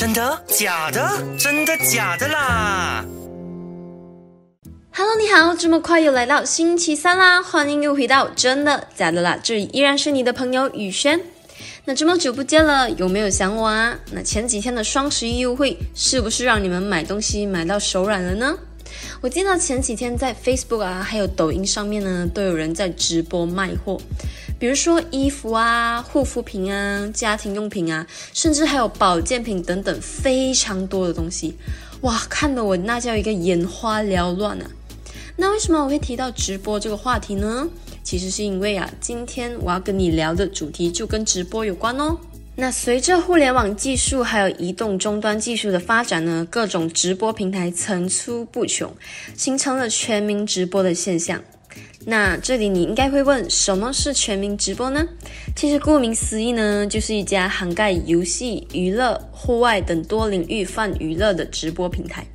真的？假的？真的假的啦？Hello，你好，这么快又来到星期三啦，欢迎又回到真的假的啦，这里依然是你的朋友雨轩。那这么久不见了，有没有想我啊？那前几天的双十一优惠是不是让你们买东西买到手软了呢？我见到前几天在 Facebook 啊，还有抖音上面呢，都有人在直播卖货。比如说衣服啊、护肤品啊、家庭用品啊，甚至还有保健品等等，非常多的东西，哇，看得我那叫一个眼花缭乱啊！那为什么我会提到直播这个话题呢？其实是因为啊，今天我要跟你聊的主题就跟直播有关哦。那随着互联网技术还有移动终端技术的发展呢，各种直播平台层出不穷，形成了全民直播的现象。那这里你应该会问，什么是全民直播呢？其实顾名思义呢，就是一家涵盖游戏、娱乐、户外等多领域泛娱乐的直播平台。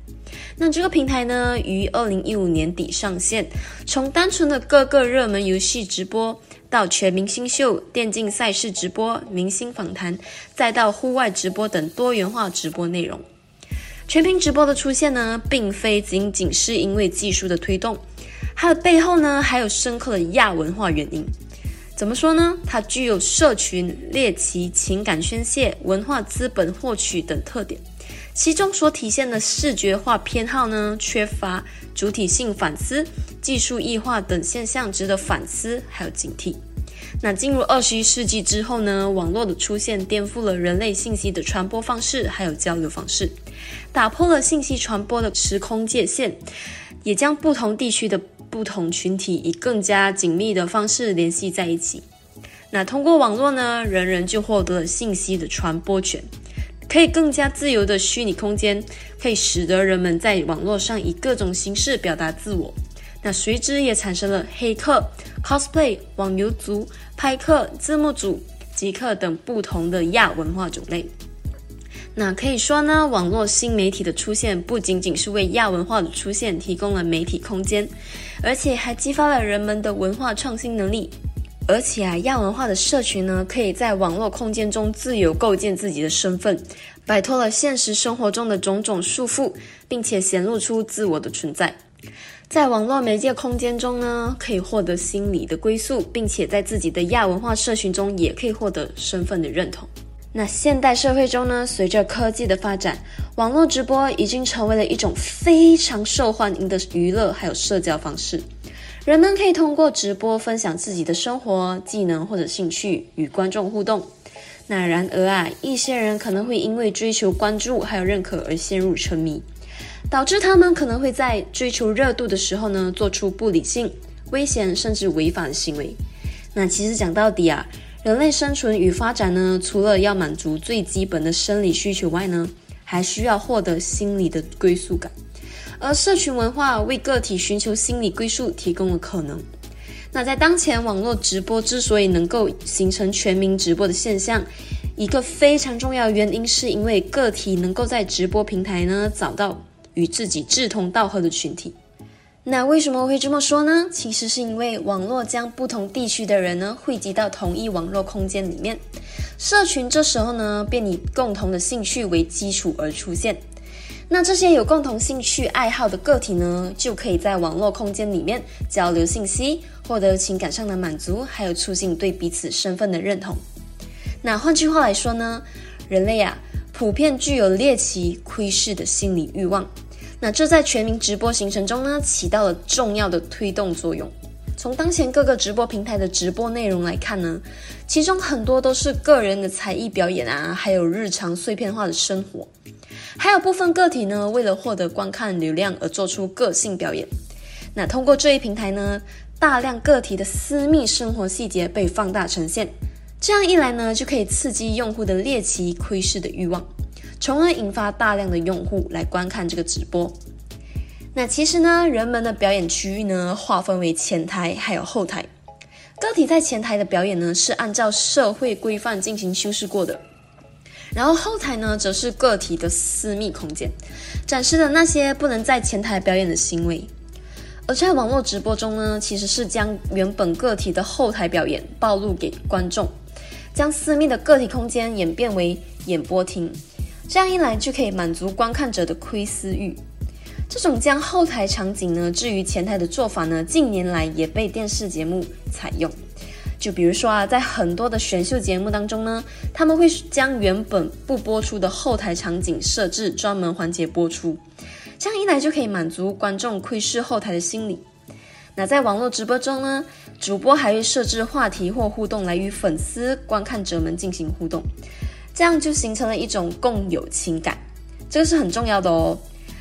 那这个平台呢，于二零一五年底上线，从单纯的各个热门游戏直播，到全民新秀、电竞赛事直播、明星访谈，再到户外直播等多元化直播内容。全民直播的出现呢，并非仅仅是因为技术的推动。它的背后呢，还有深刻的亚文化原因。怎么说呢？它具有社群猎奇、情感宣泄、文化资本获取等特点。其中所体现的视觉化偏好呢，缺乏主体性反思、技术异化等现象，值得反思还有警惕。那进入二十一世纪之后呢，网络的出现颠覆了人类信息的传播方式，还有交流方式，打破了信息传播的时空界限，也将不同地区的。不同群体以更加紧密的方式联系在一起。那通过网络呢，人人就获得了信息的传播权，可以更加自由的虚拟空间，可以使得人们在网络上以各种形式表达自我。那随之也产生了黑客、cosplay、网游族、拍客、字幕组、极客等不同的亚文化种类。那可以说呢，网络新媒体的出现不仅仅是为亚文化的出现提供了媒体空间，而且还激发了人们的文化创新能力。而且啊，亚文化的社群呢，可以在网络空间中自由构建自己的身份，摆脱了现实生活中的种种束缚，并且显露出自我的存在。在网络媒介空间中呢，可以获得心理的归宿，并且在自己的亚文化社群中也可以获得身份的认同。那现代社会中呢，随着科技的发展，网络直播已经成为了一种非常受欢迎的娱乐还有社交方式。人们可以通过直播分享自己的生活、技能或者兴趣，与观众互动。那然而啊，一些人可能会因为追求关注还有认可而陷入沉迷，导致他们可能会在追求热度的时候呢，做出不理性、危险甚至违法的行为。那其实讲到底啊。人类生存与发展呢，除了要满足最基本的生理需求外呢，还需要获得心理的归宿感。而社群文化为个体寻求心理归宿提供了可能。那在当前网络直播之所以能够形成全民直播的现象，一个非常重要原因是因为个体能够在直播平台呢找到与自己志同道合的群体。那为什么会这么说呢？其实是因为网络将不同地区的人呢汇集到同一网络空间里面，社群这时候呢便以共同的兴趣为基础而出现。那这些有共同兴趣爱好的个体呢，就可以在网络空间里面交流信息，获得情感上的满足，还有促进对彼此身份的认同。那换句话来说呢，人类啊普遍具有猎奇、窥视的心理欲望。那这在全民直播形成中呢，起到了重要的推动作用。从当前各个直播平台的直播内容来看呢，其中很多都是个人的才艺表演啊，还有日常碎片化的生活，还有部分个体呢，为了获得观看流量而做出个性表演。那通过这一平台呢，大量个体的私密生活细节被放大呈现，这样一来呢，就可以刺激用户的猎奇窥视的欲望。从而引发大量的用户来观看这个直播。那其实呢，人们的表演区域呢，划分为前台还有后台。个体在前台的表演呢，是按照社会规范进行修饰过的。然后后台呢，则是个体的私密空间，展示的那些不能在前台表演的行为。而在网络直播中呢，其实是将原本个体的后台表演暴露给观众，将私密的个体空间演变为演播厅。这样一来就可以满足观看者的窥私欲。这种将后台场景呢置于前台的做法呢，近年来也被电视节目采用。就比如说啊，在很多的选秀节目当中呢，他们会将原本不播出的后台场景设置专门环节播出，这样一来就可以满足观众窥视后台的心理。那在网络直播中呢，主播还会设置话题或互动来与粉丝、观看者们进行互动，这样就形成了一种共有情感，这个是很重要的哦。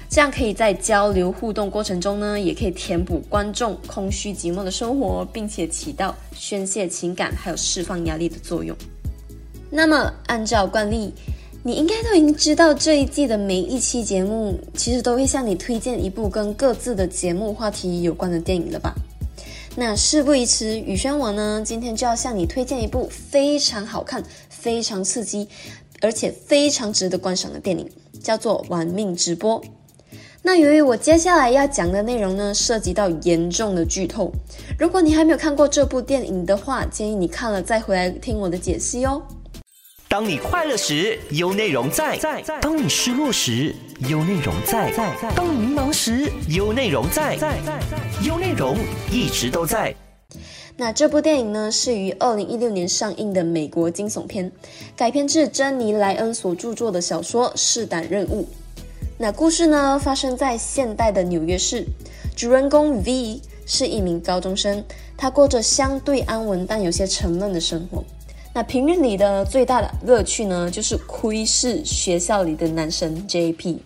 这样可以在交流互动过程中呢，也可以填补观众空虚寂寞的生活，并且起到宣泄情感还有释放压力的作用。那么，按照惯例，你应该都已经知道这一季的每一期节目，其实都会向你推荐一部跟各自的节目话题有关的电影了吧？那事不宜迟，宇轩我呢，今天就要向你推荐一部非常好看、非常刺激，而且非常值得观赏的电影，叫做《玩命直播》。那由于我接下来要讲的内容呢，涉及到严重的剧透，如果你还没有看过这部电影的话，建议你看了再回来听我的解析哦。当你快乐时，有内容在；当你失落时，有内容在；当你迷茫时，有内容在。有内容一直都在。那这部电影呢，是于二零一六年上映的美国惊悚片，改编自珍妮莱恩所著作的小说《试胆任务》。那故事呢，发生在现代的纽约市。主人公 V 是一名高中生，他过着相对安稳但有些沉闷的生活。那平日里的最大的乐趣呢，就是窥视学校里的男生 JP。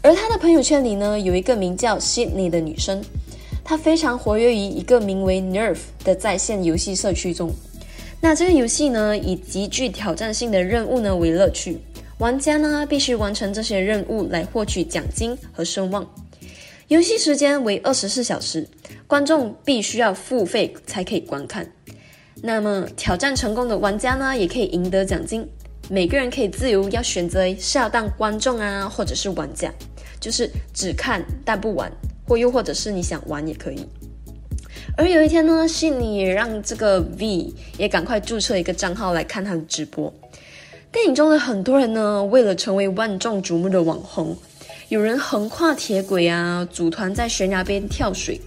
而他的朋友圈里呢，有一个名叫 Sydney 的女生，它非常活跃于一个名为 Nerf 的在线游戏社区中。那这个游戏呢，以极具挑战性的任务呢为乐趣。玩家呢必须完成这些任务来获取奖金和声望。游戏时间为二十四小时，观众必须要付费才可以观看。那么挑战成功的玩家呢也可以赢得奖金。每个人可以自由要选择是要当观众啊，或者是玩家，就是只看但不玩，或又或者是你想玩也可以。而有一天呢，信你也让这个 V 也赶快注册一个账号来看他的直播。电影中的很多人呢，为了成为万众瞩目的网红，有人横跨铁轨啊，组团在悬崖边跳水，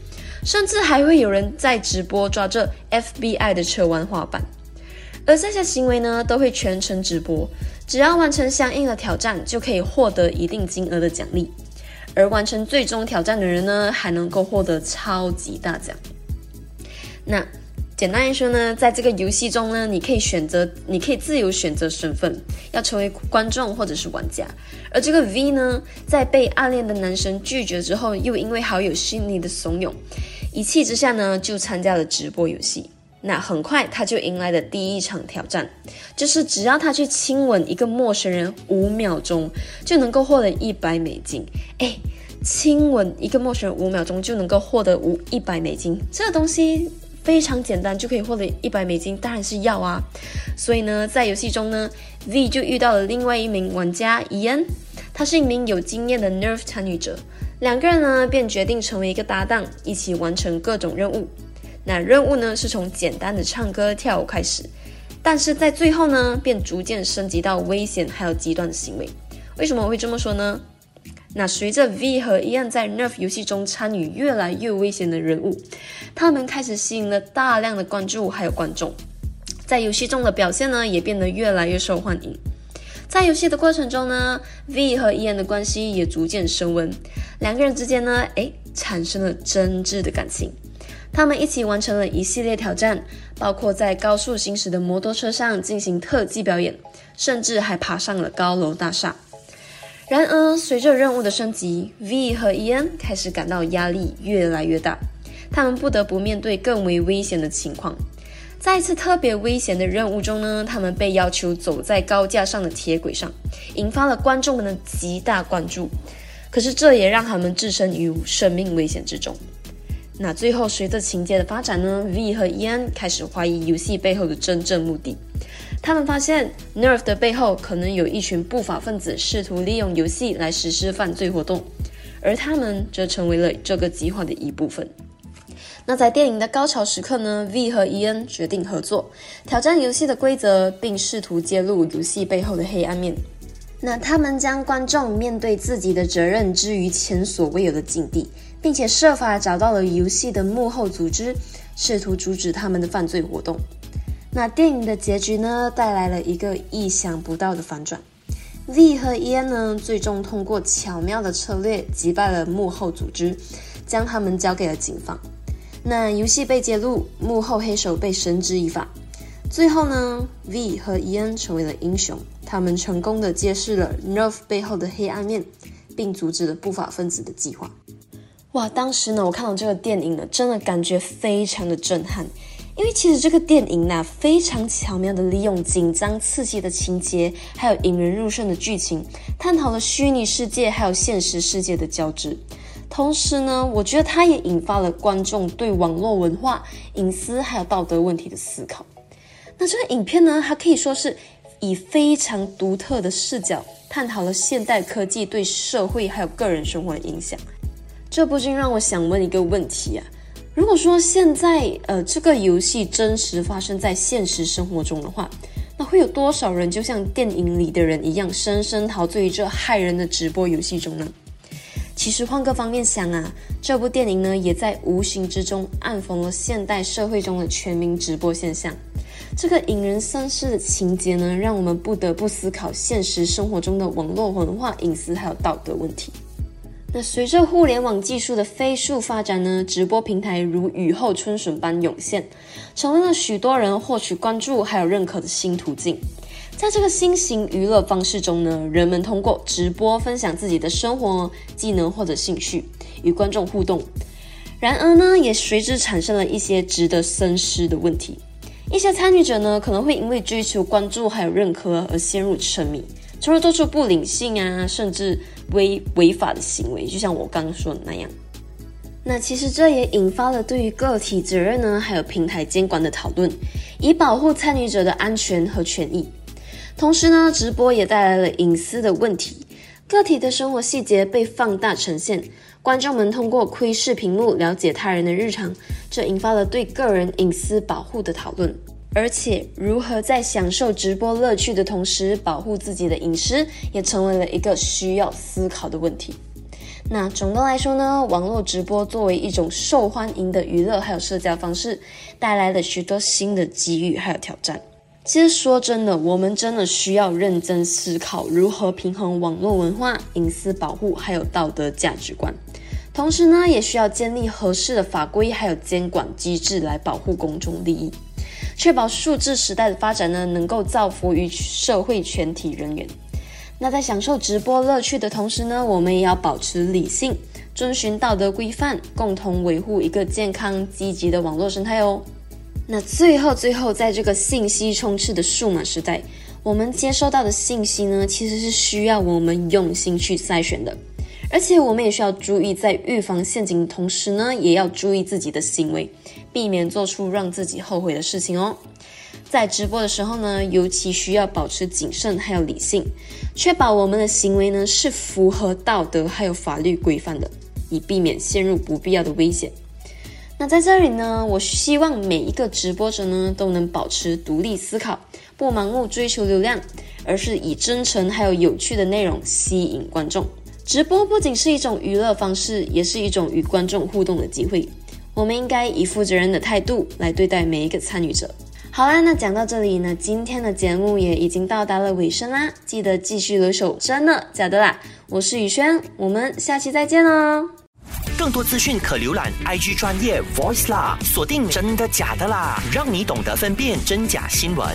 甚至还会有人在直播抓着 FBI 的车玩滑板。而这些行为呢，都会全程直播，只要完成相应的挑战，就可以获得一定金额的奖励。而完成最终挑战的人呢，还能够获得超级大奖。那。简单来说呢，在这个游戏中呢，你可以选择，你可以自由选择身份，要成为观众或者是玩家。而这个 V 呢，在被暗恋的男生拒绝之后，又因为好友心里的怂恿，一气之下呢，就参加了直播游戏。那很快他就迎来了第一场挑战，就是只要他去亲吻一个陌生人五秒钟，就能够获得一百美金。哎，亲吻一个陌生人五秒钟就能够获得五一百美金，这个东西。非常简单就可以获得一百美金，当然是要啊！所以呢，在游戏中呢，V 就遇到了另外一名玩家伊恩，他是一名有经验的 Nerve 参与者，两个人呢便决定成为一个搭档，一起完成各种任务。那任务呢是从简单的唱歌跳舞开始，但是在最后呢便逐渐升级到危险还有极端的行为。为什么我会这么说呢？那随着 V 和 Ian 在 Nerf 游戏中参与越来越危险的人物，他们开始吸引了大量的关注，还有观众，在游戏中的表现呢也变得越来越受欢迎。在游戏的过程中呢，V 和 Ian 的关系也逐渐升温，两个人之间呢，哎，产生了真挚的感情。他们一起完成了一系列挑战，包括在高速行驶的摩托车上进行特技表演，甚至还爬上了高楼大厦。然而，随着任务的升级，V 和 Ian 开始感到压力越来越大。他们不得不面对更为危险的情况。在一次特别危险的任务中呢，他们被要求走在高架上的铁轨上，引发了观众们的极大关注。可是，这也让他们置身于生命危险之中。那最后，随着情节的发展呢，V 和 Ian 开始怀疑游戏背后的真正目的。他们发现 Nerf 的背后可能有一群不法分子试图利用游戏来实施犯罪活动，而他们则成为了这个计划的一部分。那在电影的高潮时刻呢？V 和 Ian 决定合作，挑战游戏的规则，并试图揭露游戏背后的黑暗面。那他们将观众面对自己的责任置于前所未有的境地，并且设法找到了游戏的幕后组织，试图阻止他们的犯罪活动。那电影的结局呢，带来了一个意想不到的反转。V 和 E N 呢，最终通过巧妙的策略击败了幕后组织，将他们交给了警方。那游戏被揭露，幕后黑手被绳之以法。最后呢，V 和 E N 成为了英雄，他们成功的揭示了 Nerve 背后的黑暗面，并阻止了不法分子的计划。哇，当时呢，我看到这个电影呢，真的感觉非常的震撼，因为其实这个电影呢，非常巧妙的利用紧张刺激的情节，还有引人入胜的剧情，探讨了虚拟世界还有现实世界的交织。同时呢，我觉得它也引发了观众对网络文化、隐私还有道德问题的思考。那这个影片呢，它可以说是以非常独特的视角探讨了现代科技对社会还有个人生活的影响。这不禁让我想问一个问题啊：如果说现在呃这个游戏真实发生在现实生活中的话，那会有多少人就像电影里的人一样，深深陶醉于这害人的直播游戏中呢？其实换个方面想啊，这部电影呢也在无形之中暗讽了现代社会中的全民直播现象。这个引人深思的情节呢，让我们不得不思考现实生活中的网络文化、隐私还有道德问题。那随着互联网技术的飞速发展呢，直播平台如雨后春笋般涌现，成为了许多人获取关注还有认可的新途径。在这个新型娱乐方式中呢，人们通过直播分享自己的生活、技能或者兴趣，与观众互动。然而呢，也随之产生了一些值得深思的问题。一些参与者呢，可能会因为追求关注还有认可而陷入沉迷，从而做出不理性啊，甚至违违法的行为。就像我刚刚说的那样。那其实这也引发了对于个体责任呢，还有平台监管的讨论，以保护参与者的安全和权益。同时呢，直播也带来了隐私的问题，个体的生活细节被放大呈现。观众们通过窥视屏幕了解他人的日常，这引发了对个人隐私保护的讨论。而且，如何在享受直播乐趣的同时保护自己的隐私，也成为了一个需要思考的问题。那总的来说呢，网络直播作为一种受欢迎的娱乐还有社交方式，带来了许多新的机遇还有挑战。其实说真的，我们真的需要认真思考如何平衡网络文化、隐私保护还有道德价值观。同时呢，也需要建立合适的法规还有监管机制来保护公众利益，确保数字时代的发展呢能够造福于社会全体人员。那在享受直播乐趣的同时呢，我们也要保持理性，遵循道德规范，共同维护一个健康积极的网络生态哦。那最后最后，在这个信息充斥的数码时代，我们接收到的信息呢，其实是需要我们用心去筛选的。而且我们也需要注意，在预防陷阱的同时呢，也要注意自己的行为，避免做出让自己后悔的事情哦。在直播的时候呢，尤其需要保持谨慎还有理性，确保我们的行为呢是符合道德还有法律规范的，以避免陷入不必要的危险。那在这里呢，我希望每一个直播者呢都能保持独立思考，不盲目追求流量，而是以真诚还有有趣的内容吸引观众。直播不仅是一种娱乐方式，也是一种与观众互动的机会。我们应该以负责任的态度来对待每一个参与者。好啦，那讲到这里呢，今天的节目也已经到达了尾声啦。记得继续留守，真的假的啦？我是宇轩，我们下期再见哦。更多资讯可浏览 IG 专业 Voice 啦，锁定真的假的啦，让你懂得分辨真假新闻。